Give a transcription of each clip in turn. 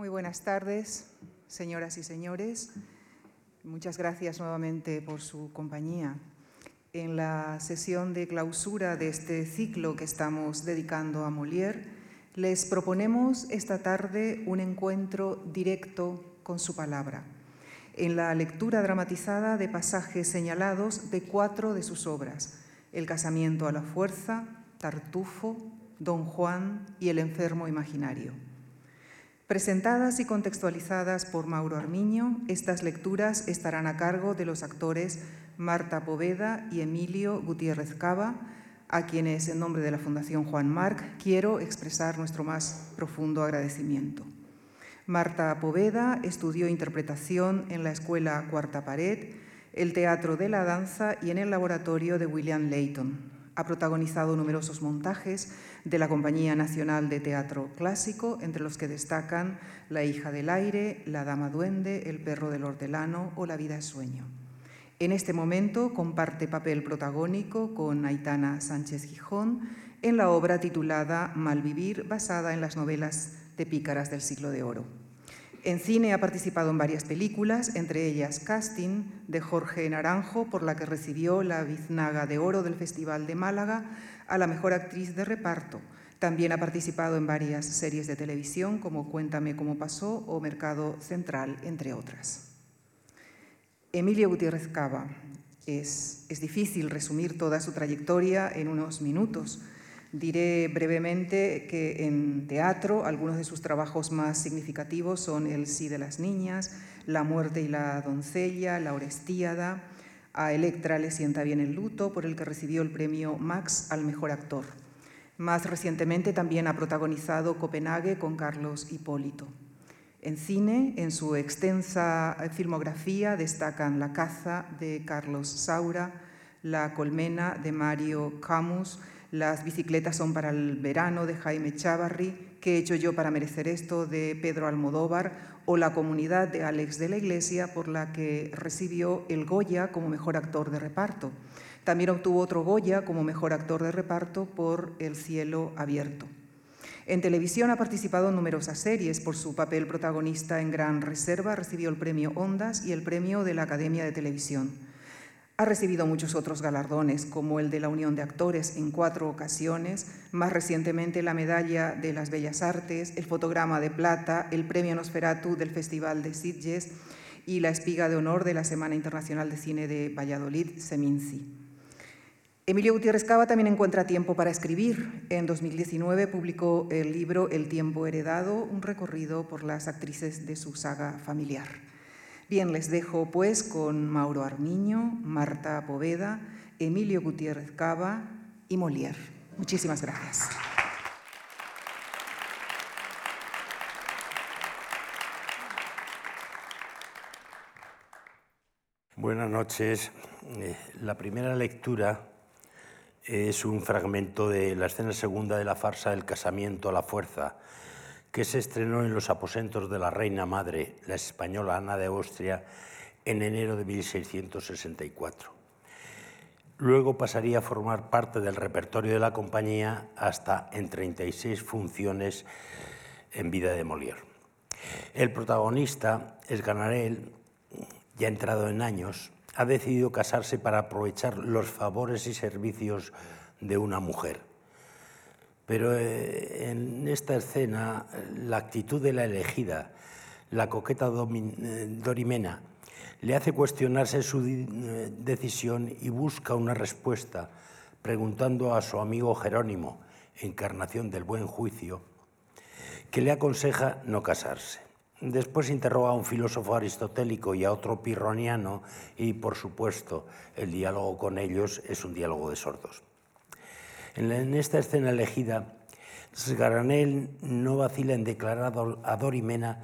Muy buenas tardes, señoras y señores. Muchas gracias nuevamente por su compañía. En la sesión de clausura de este ciclo que estamos dedicando a Molière, les proponemos esta tarde un encuentro directo con su palabra, en la lectura dramatizada de pasajes señalados de cuatro de sus obras, El casamiento a la fuerza, Tartufo, Don Juan y El enfermo imaginario. Presentadas y contextualizadas por Mauro Armiño, estas lecturas estarán a cargo de los actores Marta Poveda y Emilio Gutiérrez Cava, a quienes en nombre de la Fundación Juan Marc quiero expresar nuestro más profundo agradecimiento. Marta Poveda estudió interpretación en la Escuela Cuarta Pared, el Teatro de la Danza y en el laboratorio de William Layton. Ha protagonizado numerosos montajes de la Compañía Nacional de Teatro Clásico, entre los que destacan La hija del aire, La dama duende, El perro del hortelano o La vida es sueño. En este momento comparte papel protagónico con Aitana Sánchez Gijón en la obra titulada Malvivir, basada en las novelas de Pícaras del siglo de oro. En cine ha participado en varias películas, entre ellas Casting de Jorge Naranjo, por la que recibió la Biznaga de Oro del Festival de Málaga a la mejor actriz de reparto. También ha participado en varias series de televisión como Cuéntame cómo pasó o Mercado Central, entre otras. Emilio Gutiérrez Cava. Es, es, difícil resumir toda su trayectoria en unos minutos. Diré brevemente que en teatro algunos de sus trabajos más significativos son El sí de las niñas, La muerte y la doncella, La Orestíada. A Electra le sienta bien el luto, por el que recibió el premio Max al mejor actor. Más recientemente también ha protagonizado Copenhague con Carlos Hipólito. En cine, en su extensa filmografía destacan La caza de Carlos Saura, La colmena de Mario Camus, Las bicicletas son para el verano de Jaime Chavarri, ¿Qué he hecho yo para merecer esto? de Pedro Almodóvar o La comunidad de Alex de la Iglesia, por la que recibió el Goya como mejor actor de reparto. También obtuvo otro Goya como mejor actor de reparto por El cielo abierto. En televisión ha participado en numerosas series. Por su papel protagonista en Gran Reserva recibió el premio Ondas y el premio de la Academia de Televisión. Ha recibido muchos otros galardones, como el de la Unión de Actores en cuatro ocasiones, más recientemente la Medalla de las Bellas Artes, el Fotograma de Plata, el Premio Nosferatu del Festival de Sitges y la Espiga de Honor de la Semana Internacional de Cine de Valladolid, Seminci. Emilio Gutiérrez Cava también encuentra tiempo para escribir. En 2019 publicó el libro El tiempo heredado, un recorrido por las actrices de su saga familiar. Bien, les dejo pues con Mauro Armiño, Marta Poveda, Emilio Gutiérrez Cava y Molière. Muchísimas gracias. Buenas noches. Eh, la primera lectura es un fragmento de la escena segunda de la farsa El casamiento a la fuerza, que se estrenó en los aposentos de la reina madre, la española Ana de Austria, en enero de 1664. Luego pasaría a formar parte del repertorio de la compañía hasta en 36 funciones en vida de Molière. El protagonista, es Ganarel, ya entrado en años, ha decidido casarse para aprovechar los favores y servicios de una mujer. Pero eh, en esta escena, la actitud de la elegida, la coqueta eh, Dorimena, le hace cuestionarse su eh, decisión y busca una respuesta, preguntando a su amigo Jerónimo, encarnación del buen juicio, que le aconseja no casarse. Después interroga a un filósofo aristotélico y a otro pirroniano y, por supuesto, el diálogo con ellos es un diálogo de sordos. En esta escena elegida, Sgaranel no vacila en declarar a Dorimena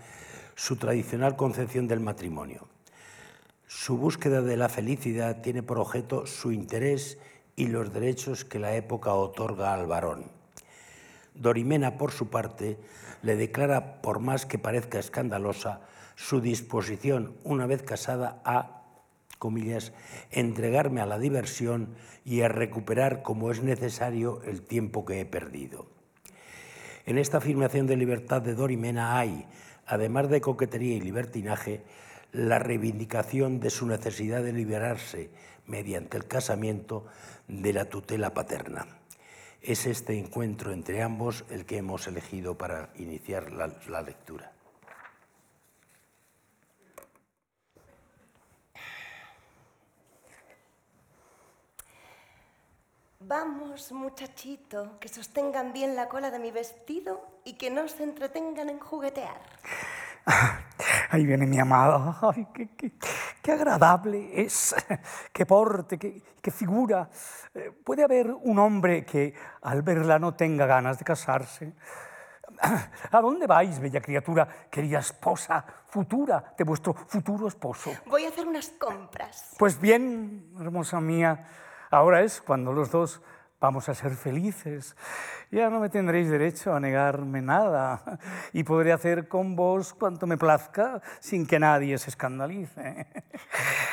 su tradicional concepción del matrimonio. Su búsqueda de la felicidad tiene por objeto su interés y los derechos que la época otorga al varón. Dorimena, por su parte, le declara, por más que parezca escandalosa, su disposición, una vez casada, a, comillas, entregarme a la diversión y a recuperar como es necesario el tiempo que he perdido. En esta afirmación de libertad de Dorimena hay, además de coquetería y libertinaje, la reivindicación de su necesidad de liberarse mediante el casamiento de la tutela paterna. Es este encuentro entre ambos el que hemos elegido para iniciar la, la lectura. Vamos, muchachito, que sostengan bien la cola de mi vestido y que no se entretengan en juguetear. Ahí viene mi amado. Ay, qué, qué, qué, agradable es, qué porte, qué, qué figura. Eh, ¿Puede haber un hombre que al verla no tenga ganas de casarse? ¿A dónde vais, bella criatura, querida esposa futura de vuestro futuro esposo? Voy a hacer unas compras. Pues bien, hermosa mía. Ahora es cuando los dos vamos a ser felices. Ya no me tendréis derecho a negarme nada y podré hacer con vos cuanto me plazca sin que nadie se escandalice.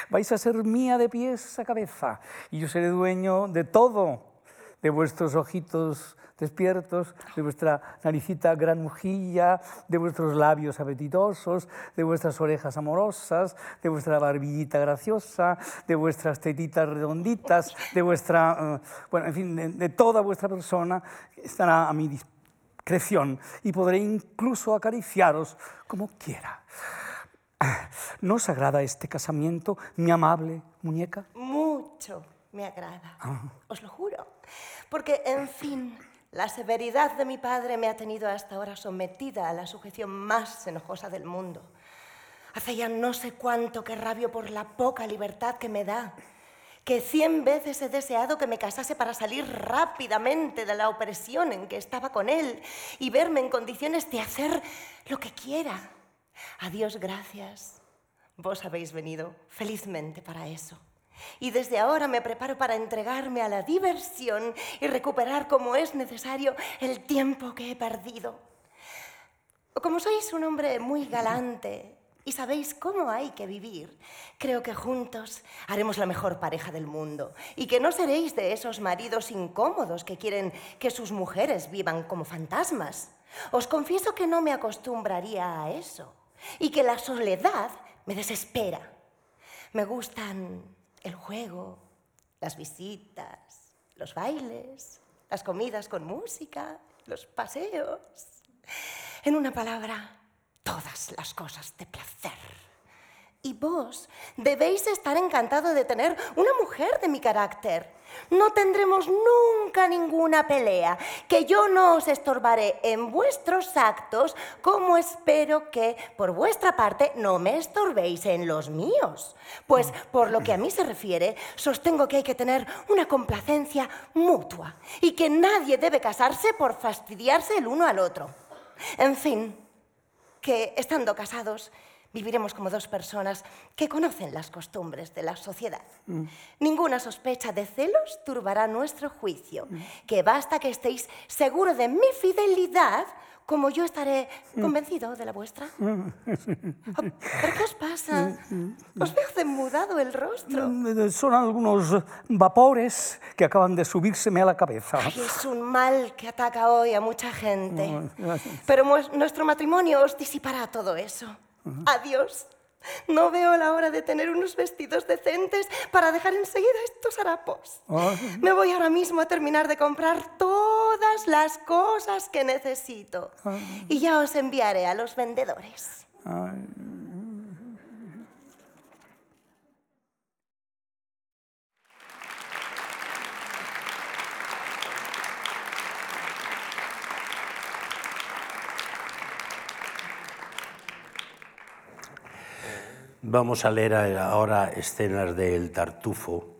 Vais a ser mía de pies a cabeza y yo seré dueño de todo, de vuestros ojitos despiertos, de vuestra naricita granujilla, de vuestros labios apetitosos, de vuestras orejas amorosas, de vuestra barbillita graciosa, de vuestras tetitas redonditas, de vuestra, uh, bueno, en fin, de, de toda vuestra persona estará a mi discreción y podré incluso acariciaros como quiera. ¿No os agrada este casamiento, mi amable muñeca? Mucho me agrada, os lo juro. Porque, en fin, la severidad de mi padre me ha tenido hasta ahora sometida a la sujeción más enojosa del mundo. Hace ya no sé cuánto que rabio por la poca libertad que me da, que cien veces he deseado que me casase para salir rápidamente de la opresión en que estaba con él y verme en condiciones de hacer lo que quiera. A Dios gracias. Vos habéis venido felizmente para eso. Y desde ahora me preparo para entregarme a la diversión y recuperar como es necesario el tiempo que he perdido. Como sois un hombre muy galante y sabéis cómo hay que vivir, creo que juntos haremos la mejor pareja del mundo y que no seréis de esos maridos incómodos que quieren que sus mujeres vivan como fantasmas. Os confieso que no me acostumbraría a eso y que la soledad me desespera. Me gustan el juego, las visitas, los bailes, las comidas con música, los paseos. En una palabra, todas las cosas de placer. Y vos debéis estar encantado de tener una mujer de mi carácter. No tendremos nunca ninguna pelea, que yo no os estorbaré en vuestros actos, como espero que, por vuestra parte, no me estorbéis en los míos. Pues, por lo que a mí se refiere, sostengo que hay que tener una complacencia mutua y que nadie debe casarse por fastidiarse el uno al otro. En fin, que estando casados, viviremos como dos personas que conocen las costumbres de la sociedad. Mm. Ninguna sospecha de celos turbará nuestro juicio, mm. que basta que estéis seguros de mi fidelidad como yo estaré mm. convencido de la vuestra. ¿Pero qué os pasa? Os veo demudado el rostro. Son algunos vapores que acaban de subírseme a la cabeza. Ay, es un mal que ataca hoy a mucha gente. Pero nuestro matrimonio os disipará todo eso. Adiós. No veo la hora de tener unos vestidos decentes para dejar enseguida estos harapos. Me voy ahora mismo a terminar de comprar todas las cosas que necesito. Y ya os enviaré a los vendedores. Vamos a leer ahora escenas del Tartufo,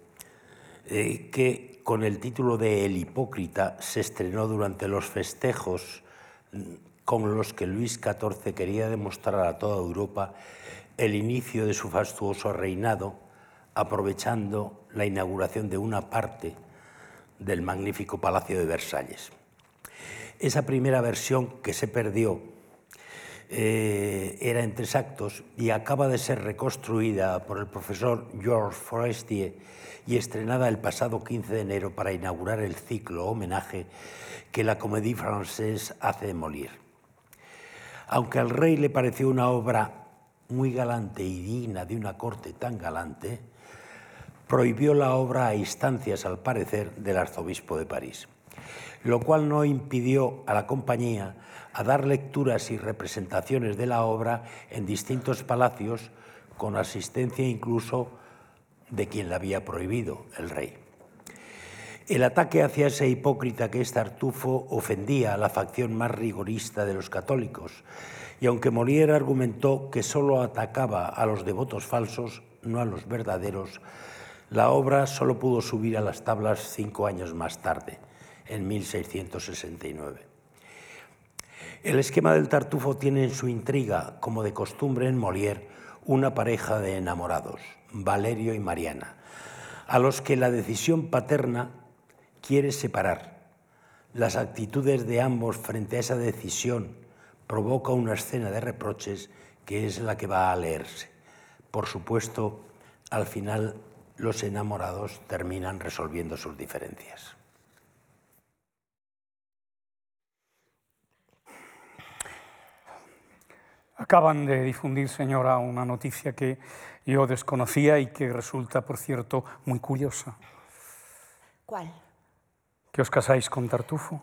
eh, que con el título de El Hipócrita se estrenó durante los festejos mm, con los que Luis XIV quería demostrar a toda Europa el inicio de su fastuoso reinado, aprovechando la inauguración de una parte del magnífico Palacio de Versalles. Esa primera versión que se perdió eh, era en tres actos y acaba de ser reconstruida por el profesor Georges Forestier y estrenada el pasado 15 de enero para inaugurar el ciclo homenaje que la Comédie Française hace de. Aunque al rey le pareció una obra muy galante y digna de una corte tan galante, prohibió la obra a instancias, al parecer, del arzobispo de París, lo cual no impidió a la compañía a dar lecturas y representaciones de la obra en distintos palacios, con asistencia incluso de quien la había prohibido, el rey. El ataque hacia ese hipócrita que es Tartufo ofendía a la facción más rigorista de los católicos, y aunque Molière argumentó que solo atacaba a los devotos falsos, no a los verdaderos, la obra solo pudo subir a las tablas cinco años más tarde, en 1669. El esquema del Tartufo tiene en su intriga, como de costumbre en Molière, una pareja de enamorados, Valerio y Mariana, a los que la decisión paterna quiere separar. Las actitudes de ambos frente a esa decisión provoca una escena de reproches que es la que va a leerse. Por supuesto, al final los enamorados terminan resolviendo sus diferencias. Acaban de difundir, señora, una noticia que yo desconocía y que resulta, por cierto, muy curiosa. ¿Cuál? Que os casáis con Tartufo.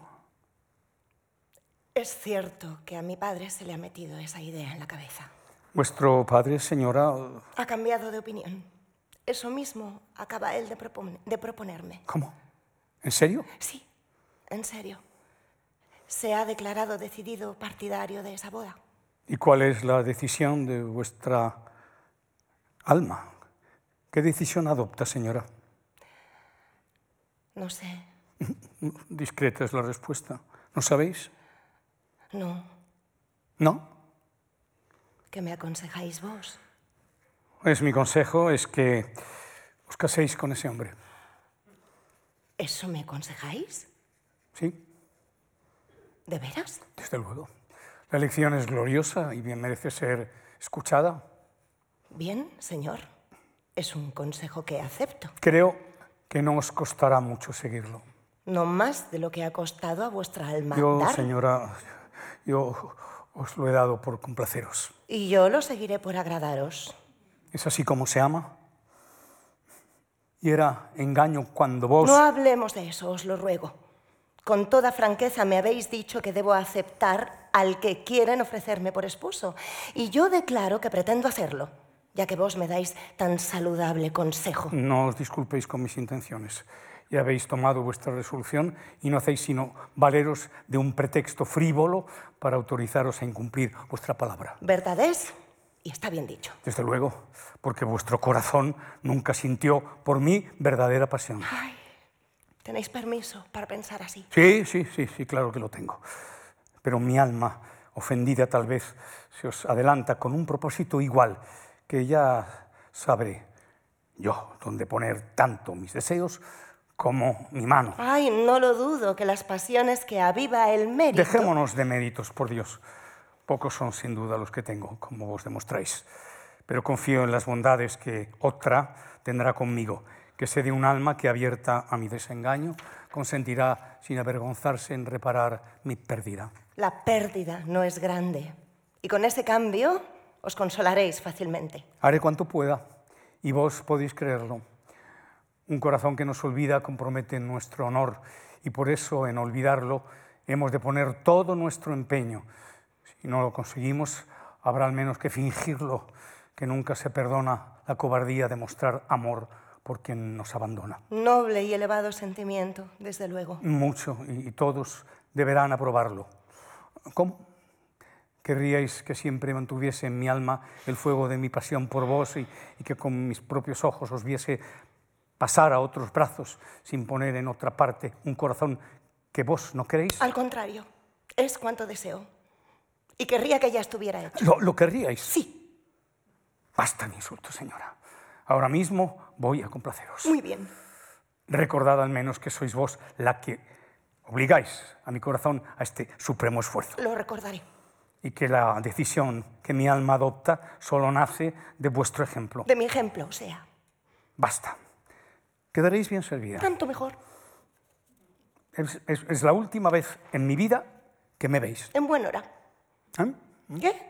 Es cierto que a mi padre se le ha metido esa idea en la cabeza. Vuestro padre, señora... Ha cambiado de opinión. Eso mismo acaba él de, de proponerme. ¿Cómo? ¿En serio? Sí, en serio. Se ha declarado decidido partidario de esa boda. ¿Y cuál es la decisión de vuestra alma? ¿Qué decisión adopta, señora? No sé. Discreta es la respuesta. ¿No sabéis? No. ¿No? ¿Qué me aconsejáis vos? Pues mi consejo es que os caséis con ese hombre. ¿Eso me aconsejáis? Sí. ¿De veras? Desde luego. La elección es gloriosa y bien merece ser escuchada. Bien, señor. Es un consejo que acepto. Creo que no os costará mucho seguirlo. No más de lo que ha costado a vuestra alma. Yo, señora, yo os lo he dado por complaceros. Y yo lo seguiré por agradaros. ¿Es así como se ama? Y era engaño cuando vos... No hablemos de eso, os lo ruego. Con toda franqueza me habéis dicho que debo aceptar al que quieren ofrecerme por esposo. Y yo declaro que pretendo hacerlo, ya que vos me dais tan saludable consejo. No os disculpéis con mis intenciones. Ya habéis tomado vuestra resolución y no hacéis sino valeros de un pretexto frívolo para autorizaros a incumplir vuestra palabra. ¿Verdad es? Y está bien dicho. Desde luego, porque vuestro corazón nunca sintió por mí verdadera pasión. Ay, ¿tenéis permiso para pensar así? Sí, sí, sí, sí, claro que lo tengo. Pero mi alma, ofendida tal vez, se os adelanta con un propósito igual, que ya sabré yo dónde poner tanto mis deseos como mi mano. Ay, no lo dudo, que las pasiones que aviva el mérito... Dejémonos de méritos, por Dios. Pocos son sin duda los que tengo, como vos demostráis, pero confío en las bondades que otra tendrá conmigo, que sé de un alma que abierta a mi desengaño consentirá sin avergonzarse en reparar mi pérdida. La pérdida no es grande, y con ese cambio os consolaréis fácilmente. Haré cuanto pueda, y vos podéis creerlo. Un corazón que nos olvida compromete nuestro honor, y por eso en olvidarlo hemos de poner todo nuestro empeño si no lo conseguimos, habrá al menos que fingirlo, que nunca se perdona la cobardía de mostrar amor por quien nos abandona. Noble y elevado sentimiento, desde luego. Mucho, y todos deberán aprobarlo. ¿Cómo? Querríais que siempre mantuviese en mi alma el fuego de mi pasión por vos y, y, que con mis propios ojos os viese pasar a otros brazos sin poner en otra parte un corazón que vos no queréis? Al contrario, es cuanto deseo. Y querría que ya estuviera hecho. ¿Lo, lo querríais? Sí. Basta de insultos, señora. Ahora mismo voy a complaceros. Muy bien. Recordad al menos que sois vos la que obligáis a mi corazón a este supremo esfuerzo. Lo recordaré. Y que la decisión que mi alma adopta solo nace de vuestro ejemplo. De mi ejemplo, o sea. Basta. Quedaréis bien servida. Tanto mejor. Es, es, es la última vez en mi vida que me veis. En buen hora. ¿Eh? ¿Qué?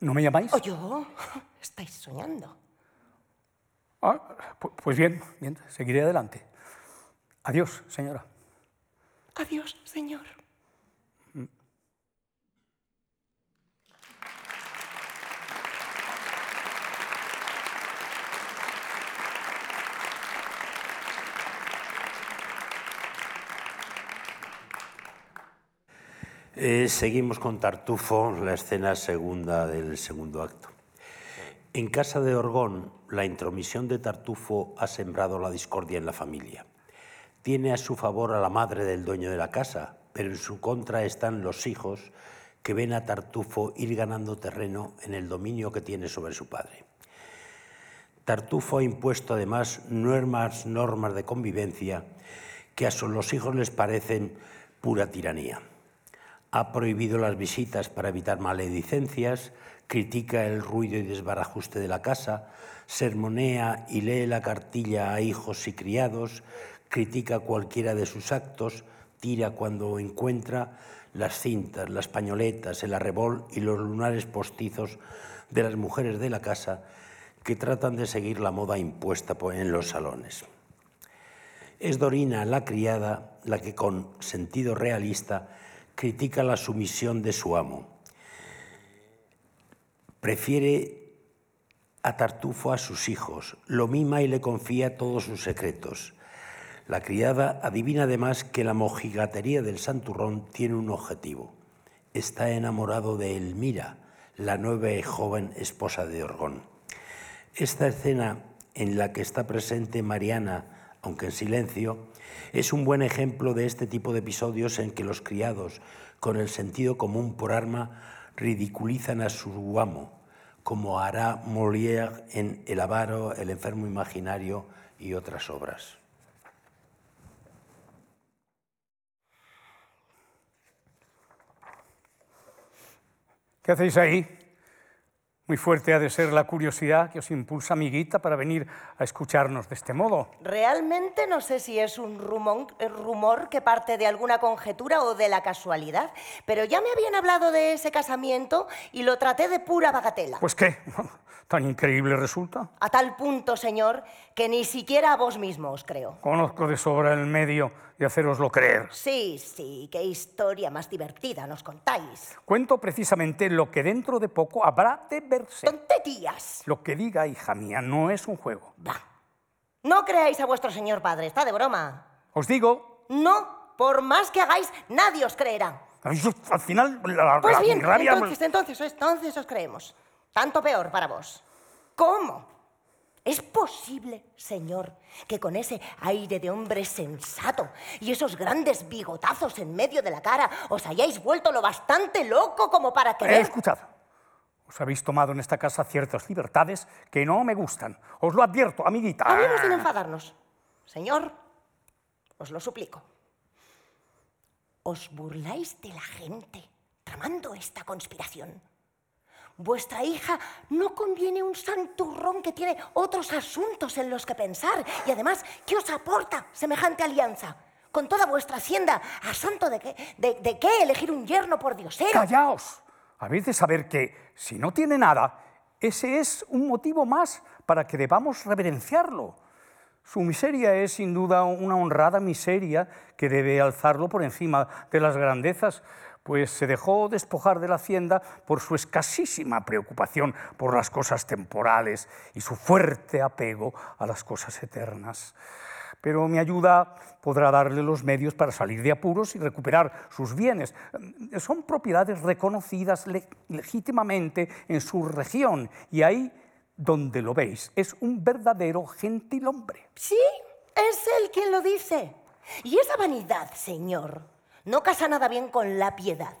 ¿No me llamáis? ¿O yo? Estáis soñando. Ah, pu- pues bien, bien, seguiré adelante. Adiós, señora. Adiós, señor. Eh, seguimos con Tartufo, la escena segunda del segundo acto. En casa de Orgón, la intromisión de Tartufo ha sembrado la discordia en la familia. Tiene a su favor a la madre del dueño de la casa, pero en su contra están los hijos que ven a Tartufo ir ganando terreno en el dominio que tiene sobre su padre. Tartufo ha impuesto además nuevas normas de convivencia que a los hijos les parecen pura tiranía. Ha prohibido las visitas para evitar maledicencias, critica el ruido y desbarajuste de la casa, sermonea y lee la cartilla a hijos y criados, critica cualquiera de sus actos, tira cuando encuentra las cintas, las pañoletas, el arrebol y los lunares postizos de las mujeres de la casa que tratan de seguir la moda impuesta en los salones. Es Dorina, la criada, la que con sentido realista critica la sumisión de su amo. Prefiere a Tartufo a sus hijos, lo mima y le confía todos sus secretos. La criada adivina además que la mojigatería del santurrón tiene un objetivo. Está enamorado de Elmira, la nueva y joven esposa de Orgón. Esta escena en la que está presente Mariana, aunque en silencio, es un buen ejemplo de este tipo de episodios en que los criados, con el sentido común por arma, ridiculizan a su amo, como hará Molière en El avaro, El enfermo imaginario y otras obras. ¿Qué hacéis ahí? Muy fuerte ha de ser la curiosidad que os impulsa, amiguita, para venir a escucharnos de este modo. Realmente no sé si es un rumón- eh, rumor que parte de alguna conjetura o de la casualidad, pero ya me habían hablado de ese casamiento y lo traté de pura bagatela. Pues qué, tan increíble resulta. A tal punto, señor, que ni siquiera a vos mismo os creo. Conozco de sobra el medio de haceroslo creer. Sí, sí, qué historia más divertida nos contáis. Cuento precisamente lo que dentro de poco habrá de verse. Tonterías. Lo que diga, hija mía, no es un juego. Bah. No creáis a vuestro señor padre, está de broma. Os digo, No, por más que hagáis, nadie os creerá. al final, la, Pues bien, rabia... entonces, entonces, entonces os creemos. Tanto peor para vos. ¿Cómo? ¿Es posible, señor, que con ese aire de hombre sensato y esos grandes bigotazos en medio de la cara os hayáis vuelto lo bastante loco como para Eh, querer... escuchad, os habéis tomado en esta casa ciertas libertades que no me gustan. Os lo advierto, amiguita. Hablemos sin enfadarnos. Señor, os lo suplico. Os burláis de la gente tramando esta conspiración. Vuestra hija no conviene un santurrón que tiene otros asuntos en los que pensar. Y además, ¿qué os aporta semejante alianza? Con toda vuestra hacienda, ¿a santo de qué, de, qué elegir un yerno por diosero? Callaos. Habéis de saber que, si no tiene nada, ese es un motivo más para que debamos reverenciarlo. Su miseria es sin duda una honrada miseria que debe alzarlo por encima de las grandezas, pues se dejó despojar de la hacienda por su escasísima preocupación por las cosas temporales y su fuerte apego a las cosas eternas. Pero mi ayuda podrá darle los medios para salir de apuros y recuperar sus bienes. Eh, Son propiedades reconocidas le- legítimamente en su región y ahí donde lo veis es un verdadero gentilhombre. Sí, es él quien lo dice. Y esa vanidad, señor, no casa nada bien con la piedad.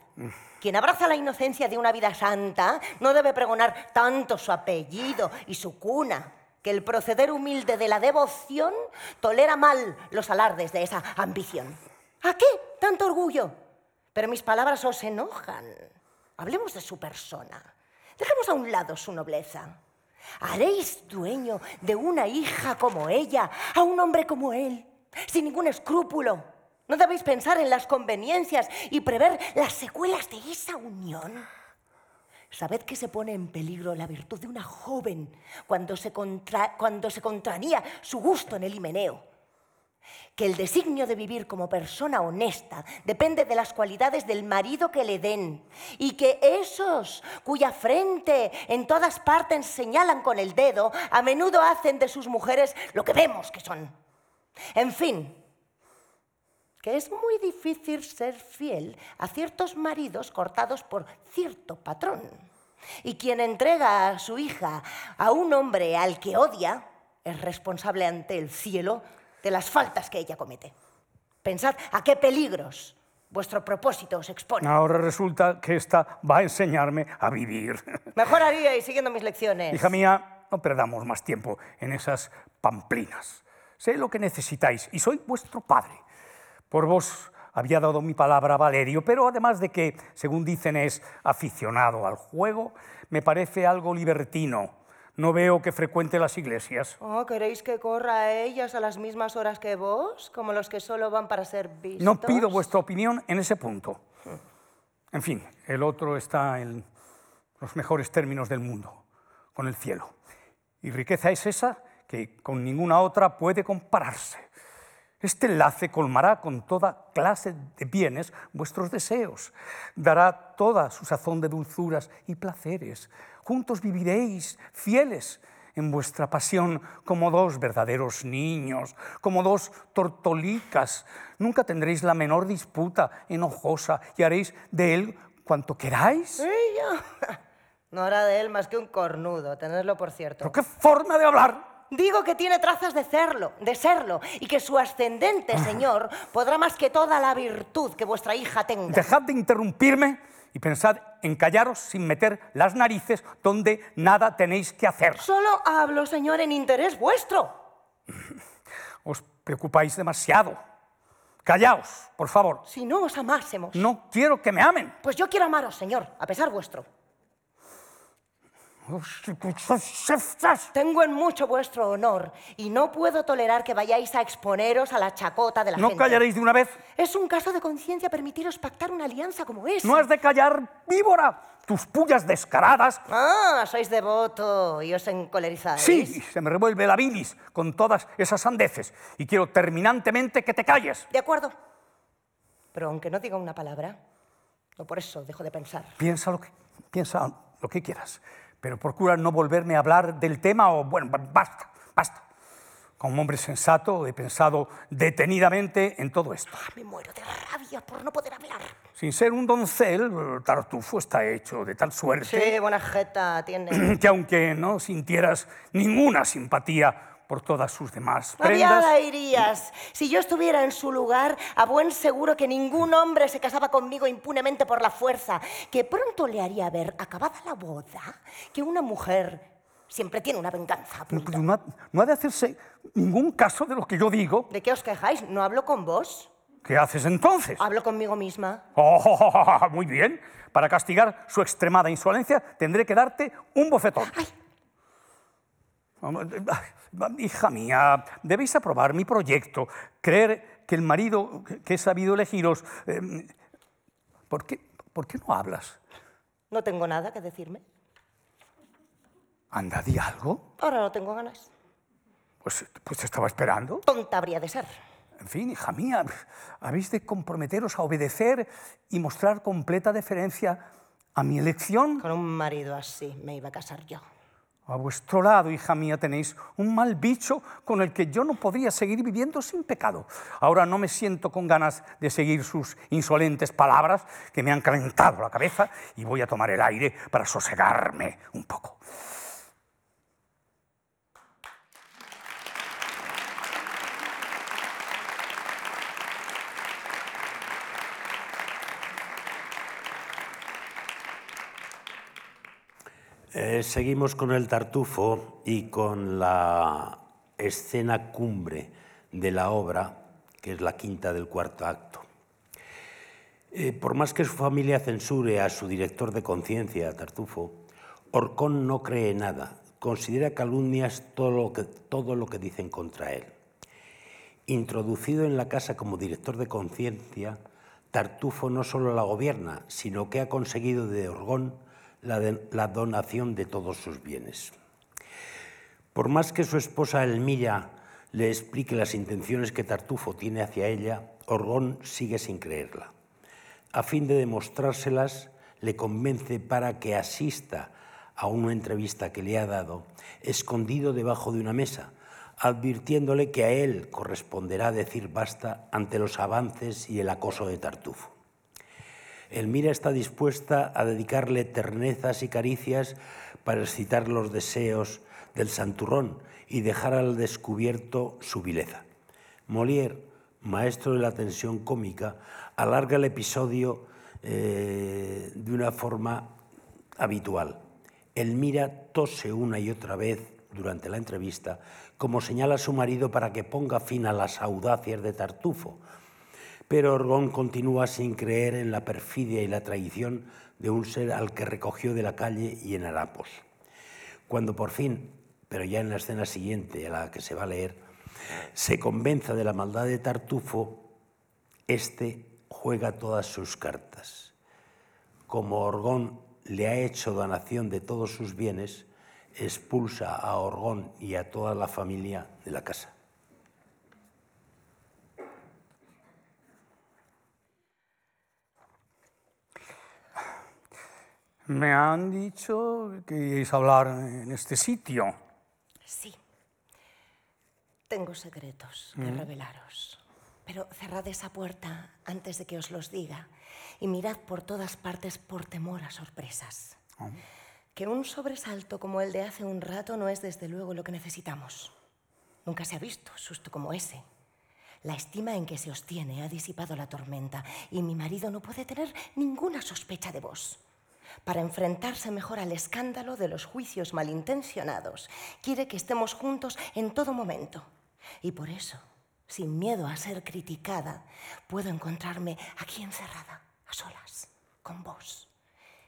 Quien abraza la inocencia de una vida santa no debe pregonar tanto su apellido y su cuna, que el proceder humilde de la devoción tolera mal los alardes de esa ambición. ¿A qué tanto orgullo? Pero mis palabras os enojan. Hablemos de su persona. Dejemos a un lado su nobleza. ¿Haréis dueño de una hija como ella, a un hombre como él, sin ningún escrúpulo? ¿No debéis pensar en las conveniencias y prever las secuelas de esa unión? Sabed que se pone en peligro la virtud de una joven cuando se, cuando se su gusto en el himeneo. Que el designio de vivir como persona honesta depende de las cualidades del marido que le den y que esos cuya frente en todas partes señalan con el dedo a menudo hacen de sus mujeres lo que vemos que son. En fin, que es muy difícil ser fiel a ciertos maridos cortados por cierto patrón. Y quien entrega a su hija a un hombre al que odia es responsable ante el cielo de las faltas que ella comete. Pensad a qué peligros vuestro propósito os expone. Ahora resulta que esta va a enseñarme a vivir. Mejor haríais siguiendo mis lecciones. Hija mía, no perdamos más tiempo en esas pamplinas. Sé lo que necesitáis y soy vuestro padre. Por vos había dado mi palabra a Valerio, pero además de que, según dicen, es aficionado al juego, me parece algo libertino. No veo que frecuente las iglesias. Oh, ¿Queréis que corra a ellas a las mismas horas que vos, como los que solo van para ser vistos? No pido vuestra opinión en ese punto. En fin, el otro está en los mejores términos del mundo, con el cielo. Y riqueza es esa que con ninguna otra puede compararse. Este enlace colmará con toda clase de bienes vuestros deseos, dará toda su sazón de dulzuras y placeres. Juntos viviréis fieles en vuestra pasión como dos verdaderos niños, como dos tortolicas. Nunca tendréis la menor disputa enojosa y haréis de él cuanto queráis. No hará de él más que un cornudo, tenedlo por cierto. ¿Pero qué forma de hablar? Digo que tiene trazas de serlo, de serlo, y que su ascendente, ah. señor, podrá más que toda la virtud que vuestra hija tenga. Dejad de interrumpirme y pensad en callaros sin meter las narices donde nada tenéis que hacer. Solo hablo, señor, en interés vuestro. Os preocupáis demasiado. Callaos, por favor. Si no os amásemos. No quiero que me amen. Pues yo quiero amaros, señor, a pesar vuestro. Tengo en mucho vuestro honor y no puedo tolerar que vayáis a exponeros a la chacota de la gente. ¿No callaréis de una vez? Es un caso de conciencia permitiros pactar una alianza como esa. No has de callar, víbora. Tus pullas descaradas. Ah, sois devoto y os encolerizáis. Sí, se me revuelve la bilis con todas esas sandeces y quiero terminantemente que te calles. De acuerdo. Pero aunque no diga una palabra, no por eso dejo de pensar. Piensa lo que, piensa lo que quieras pero procura no volverme a hablar del tema o, bueno, basta, basta. Como hombre sensato he pensado detenidamente en todo esto. Ah, me muero de rabia por no poder hablar. Sin ser un doncel, Tartufo está hecho de tal suerte... Sí, buena jeta tiene. Que aunque no sintieras ninguna simpatía por todas sus demás prendas. irías. Si yo estuviera en su lugar, a buen seguro que ningún hombre se casaba conmigo impunemente por la fuerza, que pronto le haría ver, acabada la boda, que una mujer siempre tiene una venganza. No, no, ha de hacerse ningún caso de lo que yo digo. ¿De qué os quejáis? ¿No hablo con vos? ¿Qué haces entonces? Hablo conmigo misma. Oh, muy bien. Para castigar su extremada insolencia tendré que darte un bofetón. Ay. Hija mía, debéis aprobar mi proyecto, creer que el marido que he sabido elegiros... Em, ¿por, qué, ¿Por qué no hablas? No tengo nada que decirme. Anda, di algo. Ahora no tengo ganas. Pues, pues te estaba esperando. Tonta habría de ser. En fin, hija mía, habéis de comprometeros a obedecer y mostrar completa deferencia a mi elección. Con un marido así me iba a casar yo. A vuestro lado, hija mía, tenéis un mal bicho con el que yo no podría seguir viviendo sin pecado. Ahora no me siento con ganas de seguir sus insolentes palabras que me han calentado la cabeza y voy a tomar el aire para sosegarme un poco. Eh, seguimos con el tartufo y con la escena cumbre de la obra, que es la quinta del cuarto acto. Eh, por más que su familia censure a su director de conciencia, Tartufo, Orcón no cree nada, considera calumnias todo lo, que, todo lo que dicen contra él. Introducido en la casa como director de conciencia, Tartufo no solo la gobierna, sino que ha conseguido de Orgón la, donación de todos sus bienes. Por más que su esposa Elmira le explique las intenciones que Tartufo tiene hacia ella, Orgón sigue sin creerla. A fin de demostrárselas, le convence para que asista a una entrevista que le ha dado, escondido debajo de una mesa, advirtiéndole que a él corresponderá decir basta ante los avances y el acoso de Tartufo. Elmira está dispuesta a dedicarle ternezas y caricias para excitar los deseos del santurrón y dejar al descubierto su vileza. Molière, maestro de la tensión cómica, alarga el episodio eh, de una forma habitual. Elmira tose una y otra vez durante la entrevista, como señala a su marido para que ponga fin a las audacias de Tartufo. Pero Orgón continúa sin creer en la perfidia y la traición de un ser al que recogió de la calle y en harapos. Cuando por fin, pero ya en la escena siguiente a la que se va a leer, se convenza de la maldad de Tartufo, este juega todas sus cartas. Como Orgón le ha hecho donación de todos sus bienes, expulsa a Orgón y a toda la familia de la casa. Me han dicho que ibais a hablar en este sitio. Sí. Tengo secretos que revelaros. Pero cerrad esa puerta antes de que os los diga y mirad por todas partes por temor a sorpresas. Que un sobresalto como el de hace un rato no es desde luego lo que necesitamos. Nunca se ha visto susto como ese. La estima en que se os tiene ha disipado la tormenta y mi marido no puede tener ninguna sospecha de vos. Para enfrentarse mejor al escándalo de los juicios malintencionados, quiere que estemos juntos en todo momento. Y por eso, sin miedo a ser criticada, puedo encontrarme aquí encerrada, a solas, con vos.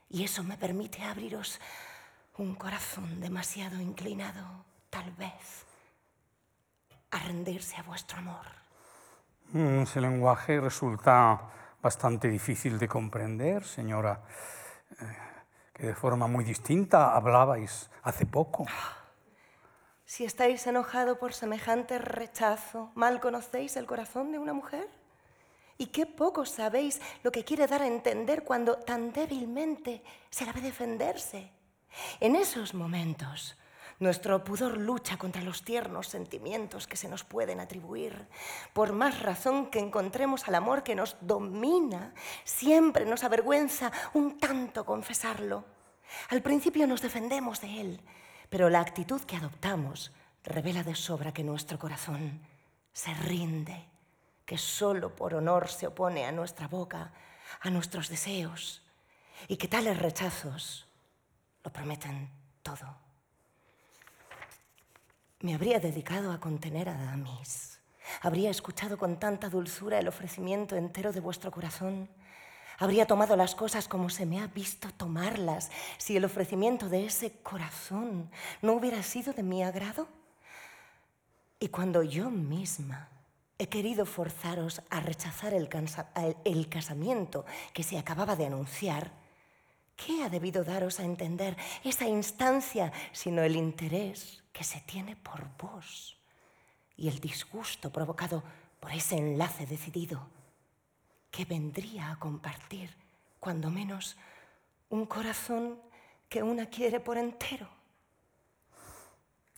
Y eso me permite abriros un corazón demasiado inclinado, tal vez, a rendirse a vuestro amor. Mm, ese lenguaje resulta bastante difícil de comprender, señora, que de forma muy distinta hablabais hace poco. Si estáis enojado por semejante rechazo, ¿mal conocéis el corazón de una mujer? ¿Y qué poco sabéis lo que quiere dar a entender cuando tan débilmente se la ve defenderse? En esos momentos, nuestro pudor lucha contra los tiernos sentimientos que se nos pueden atribuir. Por más razón que encontremos al amor que nos domina, siempre nos avergüenza un tanto confesarlo. Al principio nos defendemos de él, pero la actitud que adoptamos revela de sobra que nuestro corazón se rinde, que solo por honor se opone a nuestra boca, a nuestros deseos, y que tales rechazos lo prometen todo. Me habría dedicado a contener a Damis. Habría escuchado con tanta dulzura el ofrecimiento entero de vuestro corazón Habría tomado las cosas como se me ha visto tomarlas si el ofrecimiento de ese corazón no hubiera sido de mi agrado. Y cuando yo misma he querido forzaros a rechazar el, el casamiento que se acababa de anunciar, ¿qué ha debido daros a entender esa instancia sino el interés que se tiene por vos y el disgusto provocado por ese enlace decidido? que vendría a compartir, cuando menos, un corazón que una quiere por entero.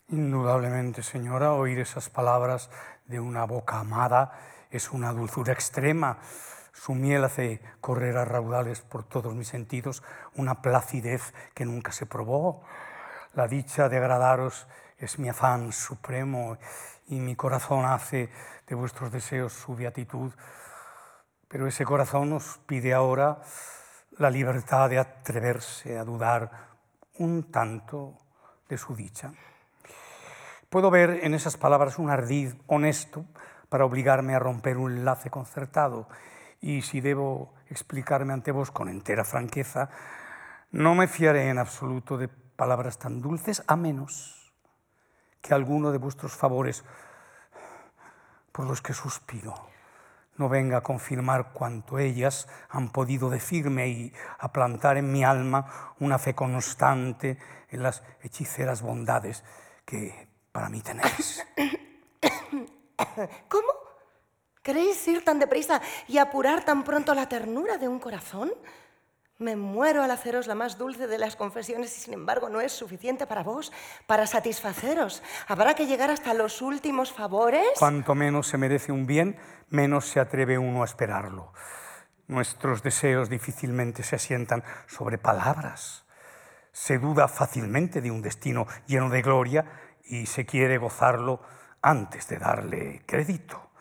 Indudablemente, señora, oír esas palabras de una boca amada es una dulzura extrema. Su miel hace correr a raudales por todos mis sentidos una placidez que nunca se probó. La dicha de agradaros es mi afán supremo y mi corazón hace de vuestros deseos su beatitud. Pero ese corazón nos pide ahora la libertad de atreverse a dudar un tanto de su dicha. Puedo ver en esas palabras un ardid honesto para obligarme a romper un enlace concertado y si debo explicarme ante vos con entera franqueza, no me fiaré en absoluto de palabras tan dulces a menos que alguno de vuestros favores por los que suspiro. No venga a confirmar cuanto ellas han podido decirme y a plantar en mi alma una fe constante en las hechiceras bondades que para mí tenéis. ¿Cómo? ¿Queréis ir tan deprisa y apurar tan pronto la ternura de un corazón? Me muero al haceros la más dulce de las confesiones y sin embargo no es suficiente para vos, para satisfaceros. Habrá que llegar hasta los últimos favores. Cuanto menos se merece un bien, menos se atreve uno a esperarlo. Nuestros deseos difícilmente se asientan sobre palabras. Se duda fácilmente de un destino lleno de gloria y se quiere gozarlo antes de darle crédito.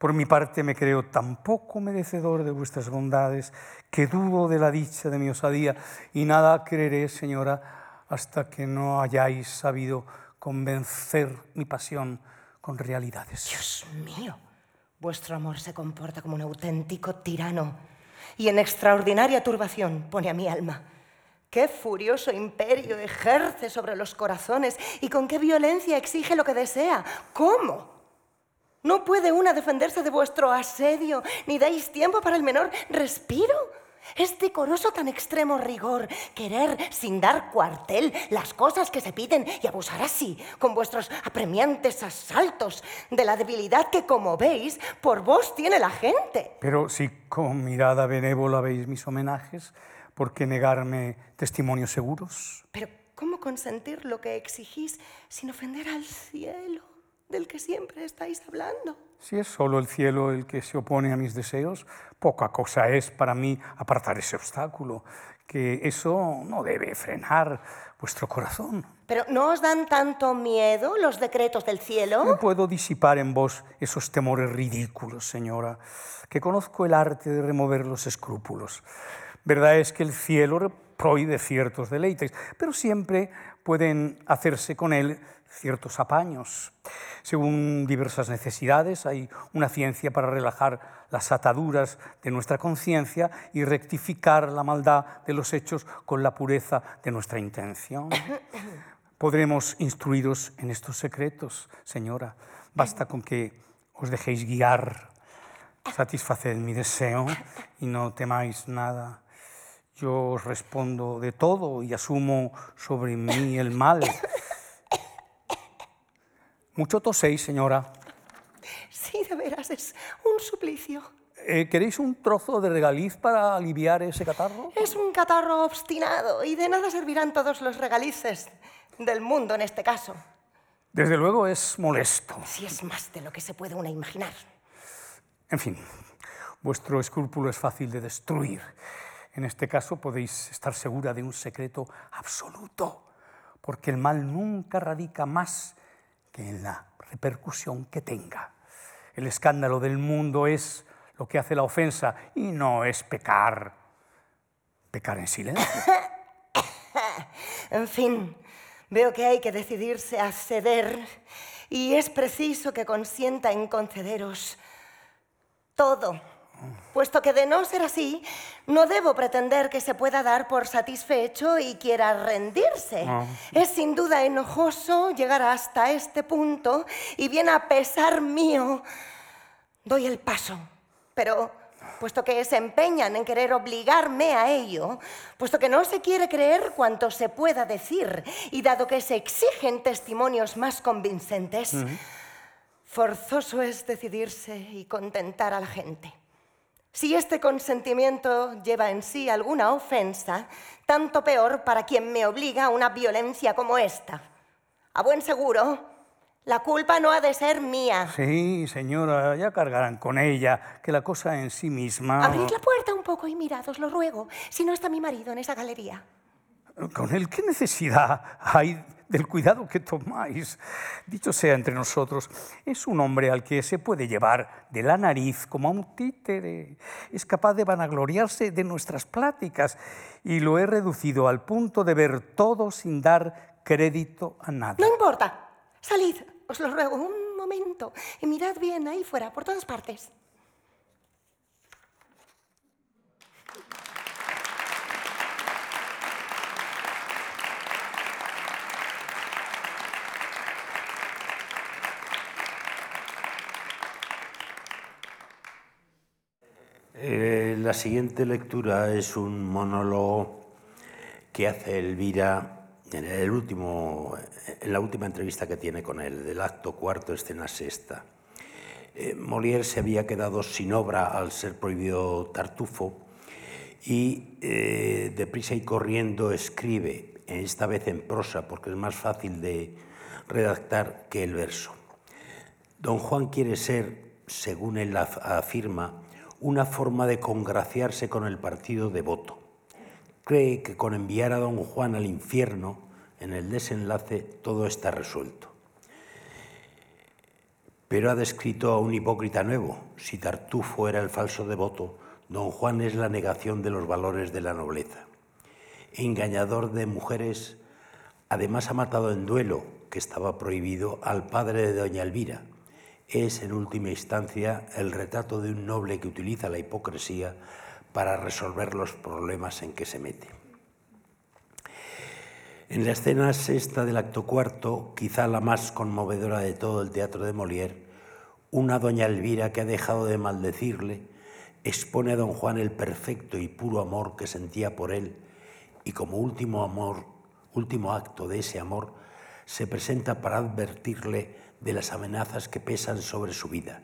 Por mi parte me creo tan poco merecedor de vuestras bondades que dudo de la dicha de mi osadía y nada creeré, señora, hasta que no hayáis sabido convencer mi pasión con realidades. Dios mío, vuestro amor se comporta como un auténtico tirano y en extraordinaria turbación pone a mi alma. Qué furioso imperio ejerce sobre los corazones y con qué violencia exige lo que desea. ¿Cómo? ¿No puede una defenderse de vuestro asedio, ni dais tiempo para el menor respiro? Es decoroso tan extremo rigor querer, sin dar cuartel, las cosas que se piden y abusar así, con vuestros apremiantes asaltos de la debilidad que, como veis, por vos tiene la gente. Pero si con mirada benévola veis mis homenajes, ¿por qué negarme testimonios seguros? Pero, ¿cómo consentir lo que exigís sin ofender al cielo? Del que siempre estáis hablando. Si es solo el cielo el que se opone a mis deseos, poca cosa es para mí apartar ese obstáculo, que eso no debe frenar vuestro corazón. ¿Pero no os dan tanto miedo los decretos del cielo? No puedo disipar en vos esos temores ridículos, señora, que conozco el arte de remover los escrúpulos. Verdad es que el cielo prohíbe ciertos deleites, pero siempre pueden hacerse con él ciertos apaños. Según diversas necesidades, hay una ciencia para relajar las ataduras de nuestra conciencia y rectificar la maldad de los hechos con la pureza de nuestra intención. Podremos instruiros en estos secretos, señora. Basta con que os dejéis guiar. Satisfaced mi deseo y no temáis nada. Yo os respondo de todo y asumo sobre mí el mal. Mucho toséis, señora. Sí, de veras, es un suplicio. Eh, ¿Queréis un trozo de regaliz para aliviar ese catarro? Es un catarro obstinado y de nada servirán todos los regalices del mundo en este caso. Desde luego es molesto. Si es más de lo que se puede una imaginar. En fin, vuestro escrúpulo es fácil de destruir. En este caso podéis estar segura de un secreto absoluto, porque el mal nunca radica más en la repercusión que tenga. El escándalo del mundo es lo que hace la ofensa y no es pecar. Pecar en silencio. en fin, veo que hay que decidirse a ceder y es preciso que consienta en concederos todo puesto que de no ser así, no debo pretender que se pueda dar por satisfecho y quiera rendirse. Ah. Es sin duda enojoso llegar hasta este punto y bien a pesar mío, doy el paso. Pero puesto que se empeñan en querer obligarme a ello, puesto que no se quiere creer cuanto se pueda decir y dado que se exigen testimonios más convincentes, forzoso es decidirse y contentar a la gente. Si este consentimiento lleva en sí alguna ofensa, tanto peor para quien me obliga a una violencia como esta. A buen seguro, la culpa no ha de ser mía. Sí, señora, ya cargarán con ella, que la cosa en sí misma... Abrid la puerta un poco y mirad, os lo ruego, si no está mi marido en esa galería. ¿Con él qué necesidad hay del cuidado que tomáis. Dicho sea entre nosotros, es un hombre al que se puede llevar de la nariz como a un títere. Es capaz de vanagloriarse de nuestras pláticas y lo he reducido al punto de ver todo sin dar crédito a nada. No importa. Salid, os lo ruego, un momento. Y mirad bien ahí fuera, por todas partes. La siguiente lectura es un monólogo que hace Elvira en, el último, en la última entrevista que tiene con él, del acto cuarto, escena sexta. Eh, Molière se había quedado sin obra al ser prohibido Tartufo y eh, deprisa y corriendo escribe, esta vez en prosa, porque es más fácil de redactar que el verso. Don Juan quiere ser, según él afirma, una forma de congraciarse con el partido devoto. Cree que con enviar a don Juan al infierno, en el desenlace, todo está resuelto. Pero ha descrito a un hipócrita nuevo. Si Tartufo era el falso devoto, don Juan es la negación de los valores de la nobleza. Engañador de mujeres, además ha matado en duelo, que estaba prohibido, al padre de doña Elvira, es en última instancia el retrato de un noble que utiliza la hipocresía para resolver los problemas en que se mete. En la escena sexta del acto cuarto, quizá la más conmovedora de todo el teatro de Molière, una doña Elvira que ha dejado de maldecirle expone a don Juan el perfecto y puro amor que sentía por él y como último amor, último acto de ese amor, se presenta para advertirle de las amenazas que pesan sobre su vida.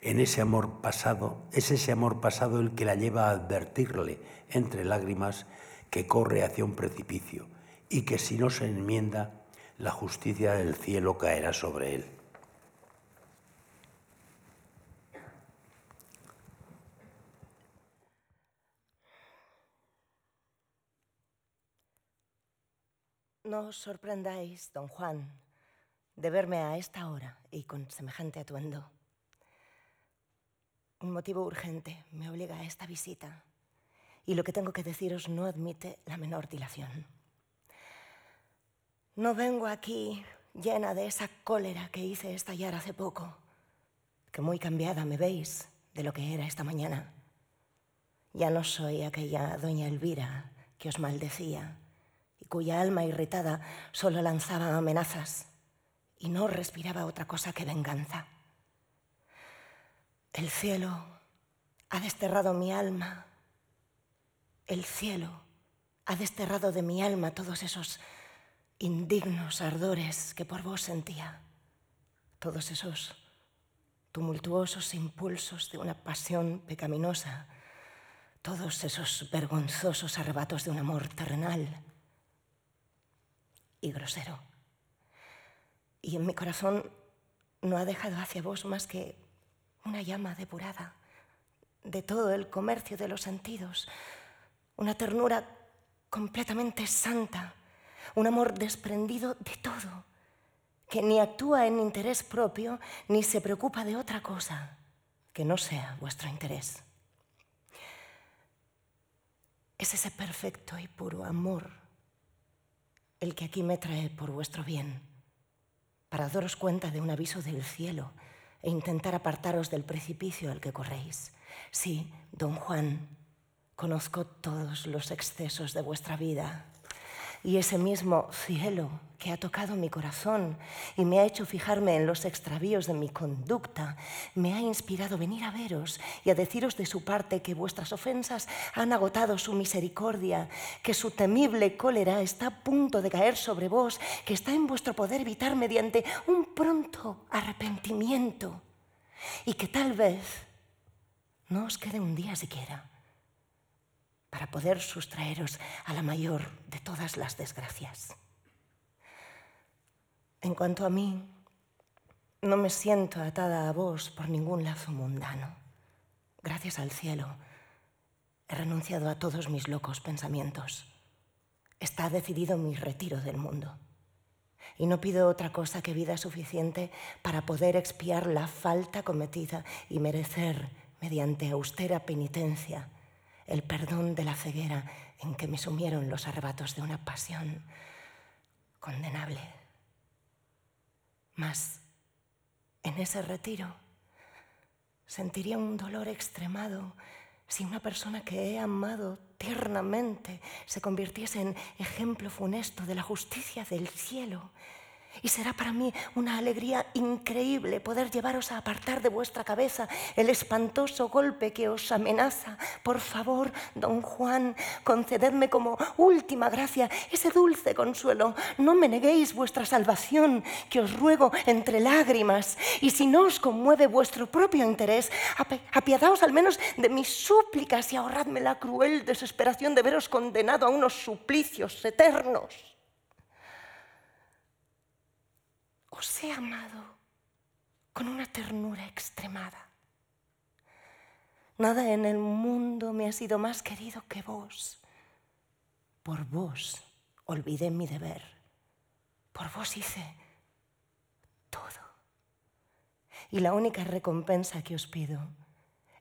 En ese amor pasado, es ese amor pasado el que la lleva a advertirle entre lágrimas que corre hacia un precipicio y que si no se enmienda, la justicia del cielo caerá sobre él. No os sorprendáis, don Juan, de verme a esta hora y con semejante atuendo. Un motivo urgente me obliga a esta visita y lo que tengo que deciros no admite la menor dilación. No vengo aquí llena de esa cólera que hice estallar hace poco, que muy cambiada me veis de lo que era esta mañana. Ya no soy aquella doña Elvira que os maldecía y cuya alma irritada solo lanzaba amenazas y no respiraba otra cosa que venganza. El cielo ha desterrado mi alma. El cielo ha desterrado de mi alma todos esos indignos ardores que por vos sentía, todos esos tumultuosos impulsos de una pasión pecaminosa, todos esos vergonzosos arrebatos de un amor terrenal y grosero y en mi corazón no ha dejado hacia vos más que una llama depurada de todo el comercio de los sentidos, una ternura completamente santa, un amor desprendido de todo, que ni actúa en interés propio ni se preocupa de otra cosa que no sea vuestro interés. Es ese perfecto y puro amor el que aquí me trae por vuestro bien para daros cuenta de un aviso del cielo e intentar apartaros del precipicio al que corréis. Sí, don Juan, conozco todos los excesos de vuestra vida y ese mismo cielo que ha tocado mi corazón y me ha hecho fijarme en los extravíos de mi conducta, me ha inspirado venir a veros y a deciros de su parte que vuestras ofensas han agotado su misericordia, que su temible cólera está a punto de caer sobre vos, que está en vuestro poder evitar mediante un pronto arrepentimiento y que tal vez no os quede un día siquiera para poder sustraeros a la mayor de todas las desgracias. En cuanto a mí, no me siento atada a vos por ningún lazo mundano. Gracias al cielo, he renunciado a todos mis locos pensamientos. Está decidido mi retiro del mundo. Y no pido otra cosa que vida suficiente para poder expiar la falta cometida y merecer, mediante austera penitencia, el perdón de la ceguera en que me sumieron los arrebatos de una pasión condenable. Mas en ese retiro sentiría un dolor extremado si una persona que he amado tiernamente se convirtiese en ejemplo funesto de la justicia del cielo Y será para mí una alegría increíble poder llevaros a apartar de vuestra cabeza el espantoso golpe que os amenaza. Por favor, don Juan, concededme como última gracia ese dulce consuelo. No me neguéis vuestra salvación, que os ruego entre lágrimas. Y si no os conmueve vuestro propio interés, apiadaos al menos de mis súplicas y ahorradme la cruel desesperación de veros condenado a unos suplicios eternos. Os he amado con una ternura extremada. Nada en el mundo me ha sido más querido que vos. Por vos olvidé mi deber. Por vos hice todo. Y la única recompensa que os pido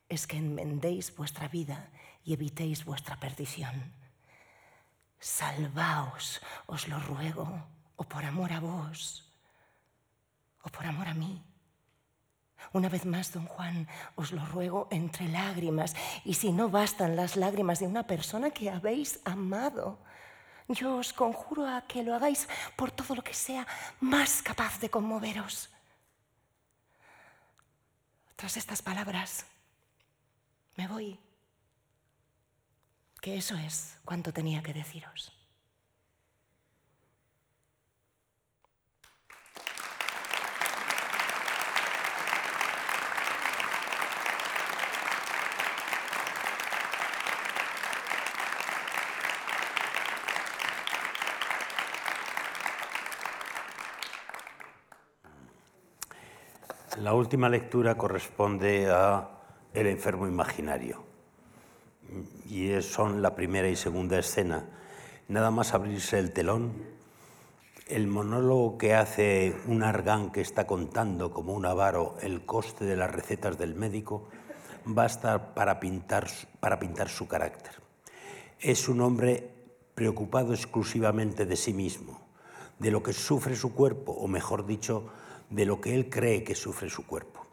es que enmendéis vuestra vida y evitéis vuestra perdición. Salvaos, os lo ruego, o por amor a vos o por amor a mí. Una vez más, don Juan, os lo ruego entre lágrimas, y si no bastan las lágrimas de una persona que habéis amado, yo os conjuro a que lo hagáis por todo lo que sea más capaz de conmoveros. Tras estas palabras, me voy, que eso es cuanto tenía que deciros. La última lectura corresponde a El enfermo imaginario y son la primera y segunda escena. Nada más abrirse el telón, el monólogo que hace un argán que está contando como un avaro el coste de las recetas del médico basta para pintar, para pintar su carácter. Es un hombre preocupado exclusivamente de sí mismo, de lo que sufre su cuerpo, o mejor dicho, de lo que él cree que sufre su cuerpo.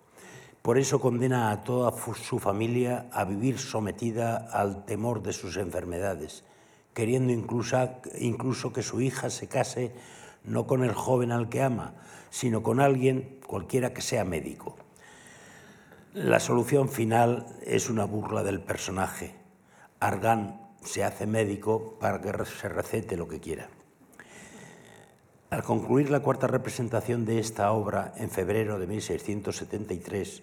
Por eso condena a toda su familia a vivir sometida al temor de sus enfermedades, queriendo incluso, incluso que su hija se case no con el joven al que ama, sino con alguien, cualquiera que sea médico. La solución final es una burla del personaje. Argan se hace médico para que se recete lo que quiera. Al concluir la cuarta representación de esta obra en febrero de 1673,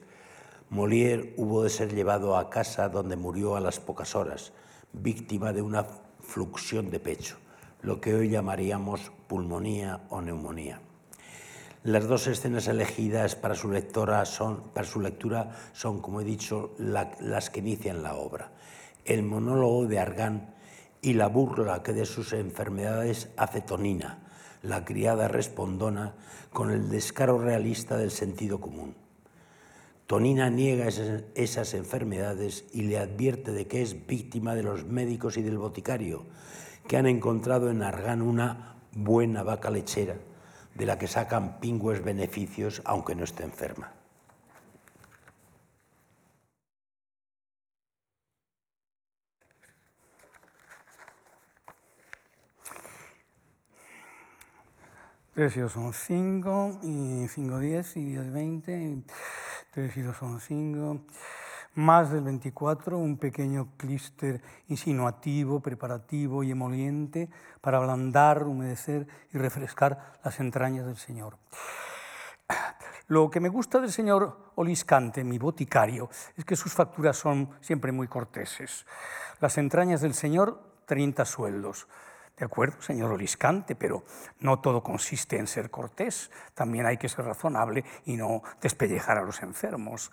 Molière hubo de ser llevado a casa donde murió a las pocas horas, víctima de una fluxión de pecho, lo que hoy llamaríamos pulmonía o neumonía. Las dos escenas elegidas para su, lectura son, como he dicho, las que inician la obra. El monólogo de Argan y la burla que de sus enfermedades hace Tonina, la criada respondona con el descaro realista del sentido común. Tonina niega esas, enfermedades y le advierte de que es víctima de los médicos y del boticario, que han encontrado en Argan una buena vaca lechera, de la que sacan pingües beneficios aunque no esté enferma. Tres y dos son cinco, y cinco diez, y diez veinte, tres y dos son cinco. Más del 24, un pequeño clíster insinuativo, preparativo y emoliente para ablandar, humedecer y refrescar las entrañas del Señor. Lo que me gusta del señor Oliscante, mi boticario, es que sus facturas son siempre muy corteses. Las entrañas del Señor, 30 sueldos. De acuerdo, señor Oliscante, pero no todo consiste en ser cortés. También hay que ser razonable y no despellejar a los enfermos.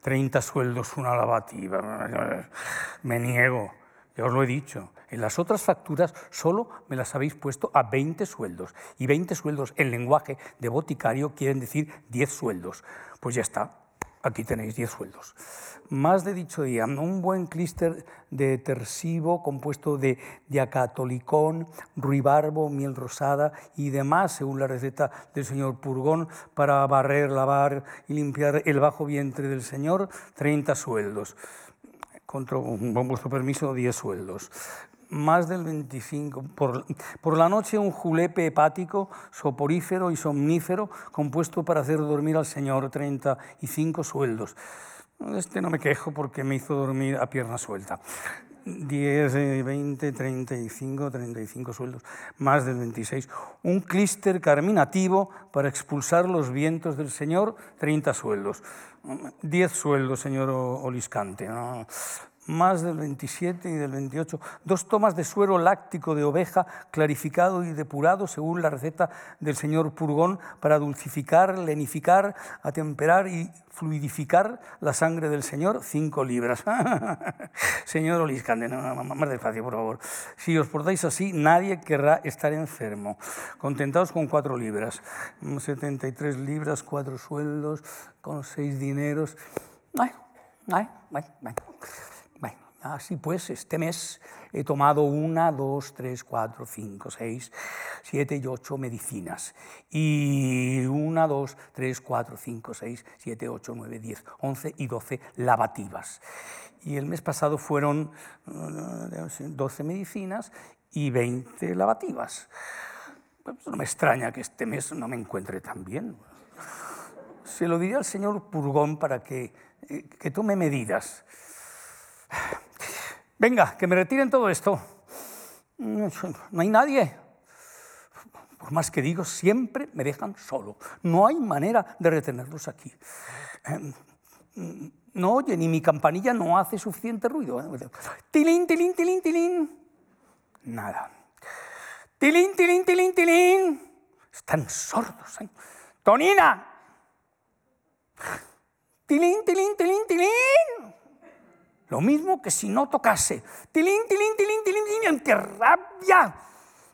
Treinta sueldos, una lavativa. Me niego, ya os lo he dicho. En las otras facturas solo me las habéis puesto a 20 sueldos. Y 20 sueldos en lenguaje de boticario quieren decir 10 sueldos. Pues ya está, aquí tenéis 10 sueldos más de dicho día, un buen clíster de tersivo compuesto de diacatolicón, ruibarbo, miel rosada y demás, según la receta del señor Purgón, para barrer, lavar y limpiar el bajo vientre del señor, 30 sueldos. Con vuestro permiso, 10 sueldos. Más del 25. Por, por, la noche un julepe hepático, soporífero y somnífero, compuesto para hacer dormir al Señor, 35 sueldos. Este no me quejo porque me hizo dormir a pierna suelta. 10, 20, 35, 35 sueldos, más del 26. Un clíster carminativo para expulsar los vientos del Señor, 30 sueldos. 10 sueldos, señor Oliscante más del 27 y del 28, dos tomas de suero láctico de oveja clarificado y depurado según la receta del señor Purgón para dulcificar, lenificar, atemperar y fluidificar la sangre del Señor, cinco libras. señor Oliscande, más despacio, por favor. Si os portáis así, nadie querrá estar enfermo. Contentaos con cuatro libras. 73 libras, cuatro sueldos, con seis dineros. Ay, ay, ay, ay. Así pues, este mes he tomado una, dos, tres, cuatro, cinco, seis, siete y ocho medicinas. Y una, dos, tres, cuatro, cinco, seis, siete, ocho, nueve, diez, once y doce lavativas. Y el mes pasado fueron eh, doce medicinas y veinte lavativas. Pues no me extraña que este mes no me encuentre tan bien. Se lo diré al señor Purgón para que, eh, que tome medidas. Venga, que me retiren todo esto. No hay nadie. Por más que digo, siempre me dejan solo. No hay manera de retenerlos aquí. Em, no oye, ni mi campanilla no hace suficiente ruido. Tilín, tilín, tilín, tilín. Nada. Tilín, tilín, tilín, tilín. Están sordos. ¿eh? Tonina. Tilín, tilín, tilín, tilín. Lo mismo que si no tocase. Tilín, tilín, tilín, tilín, tilín, ¡qué rabia!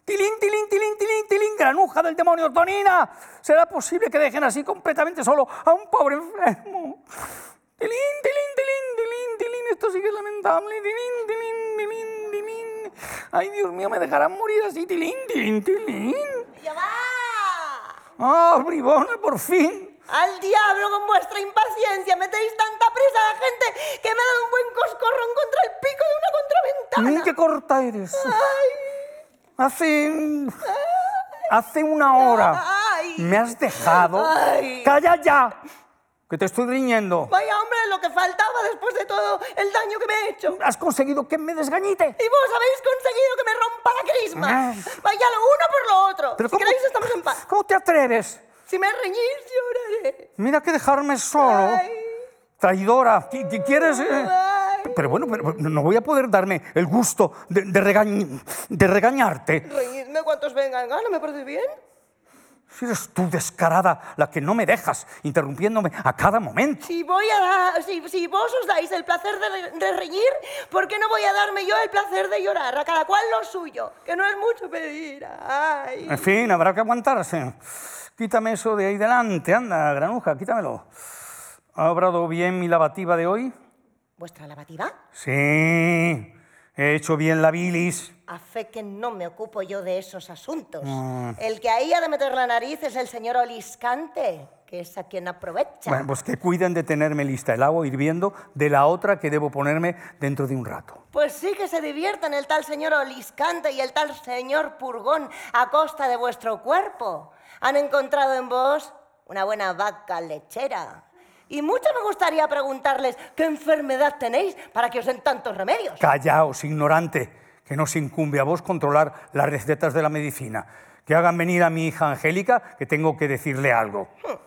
Tilín, tilín, tilín, tilín, tilín, granuja del demonio, Tonina. ¿Será posible que dejen así completamente solo a un pobre enfermo? Tilín, tilín, tilín, tilín, tilín, esto sigue lamentable. Tilín, tilín, tilín, tilín. Ay, Dios mío, me dejarán morir así. Tilín, tilín, tilín. ¡Ya va! ¡Ah, bribona, por fin! Al diablo con vuestra impaciencia. Metéis tanta prisa a la gente que me ha dado un buen coscorrón contra el pico de una contraventana. ¡Qué corta eres! Hace... Hace una hora me has dejado... ¡Calla ya! Que te estoy riñendo. Vaya hombre, lo que faltaba después de todo el daño que me he hecho. Has conseguido que me desgañite. Y vos habéis conseguido que me rompa la crisma. Vaya lo uno por lo otro. Pero si queréis estamos en paz. ¿Cómo te atreves? Si me reñís, lloraré. Mira que dejarme solo. Traidora, ¿quieres...? Eh? Pero bueno, pero no voy a poder darme el gusto de, de, regañarte. Reñidme cuantos vengan, ¿no me parece bien? Si eres tú descarada la que no me dejas, interrumpiéndome a cada momento. Si, voy a si, si vos os dais el placer de, de, reñir, ¿por qué no voy a darme yo el placer de llorar? A cada cual lo suyo, que no es mucho pedir. Ay. En fin, habrá que aguantarse. Quítame eso de ahí delante, anda, granuja, quítamelo. ¿Ha obrado bien mi lavativa de hoy? ¿Vuestra lavativa? Sí, he hecho bien la bilis. A fe que no me ocupo yo de esos asuntos. El que ahí ha de meter la nariz es el señor Oliscante, que es a quien aprovecha. Bueno, pues que cuiden de tenerme lista el agua hirviendo de la otra que debo ponerme dentro de un rato. Pues sí que se diviertan el tal señor Oliscante y el tal señor Purgón a costa de vuestro cuerpo han encontrado en vos una buena vaca lechera. Y mucho me gustaría preguntarles qué enfermedad tenéis para que os den tantos remedios. Callaos, ignorante, que no se incumbe a vos controlar las recetas de la medicina. Que hagan venir a mi hija Angélica, que tengo que decirle algo. Hmm.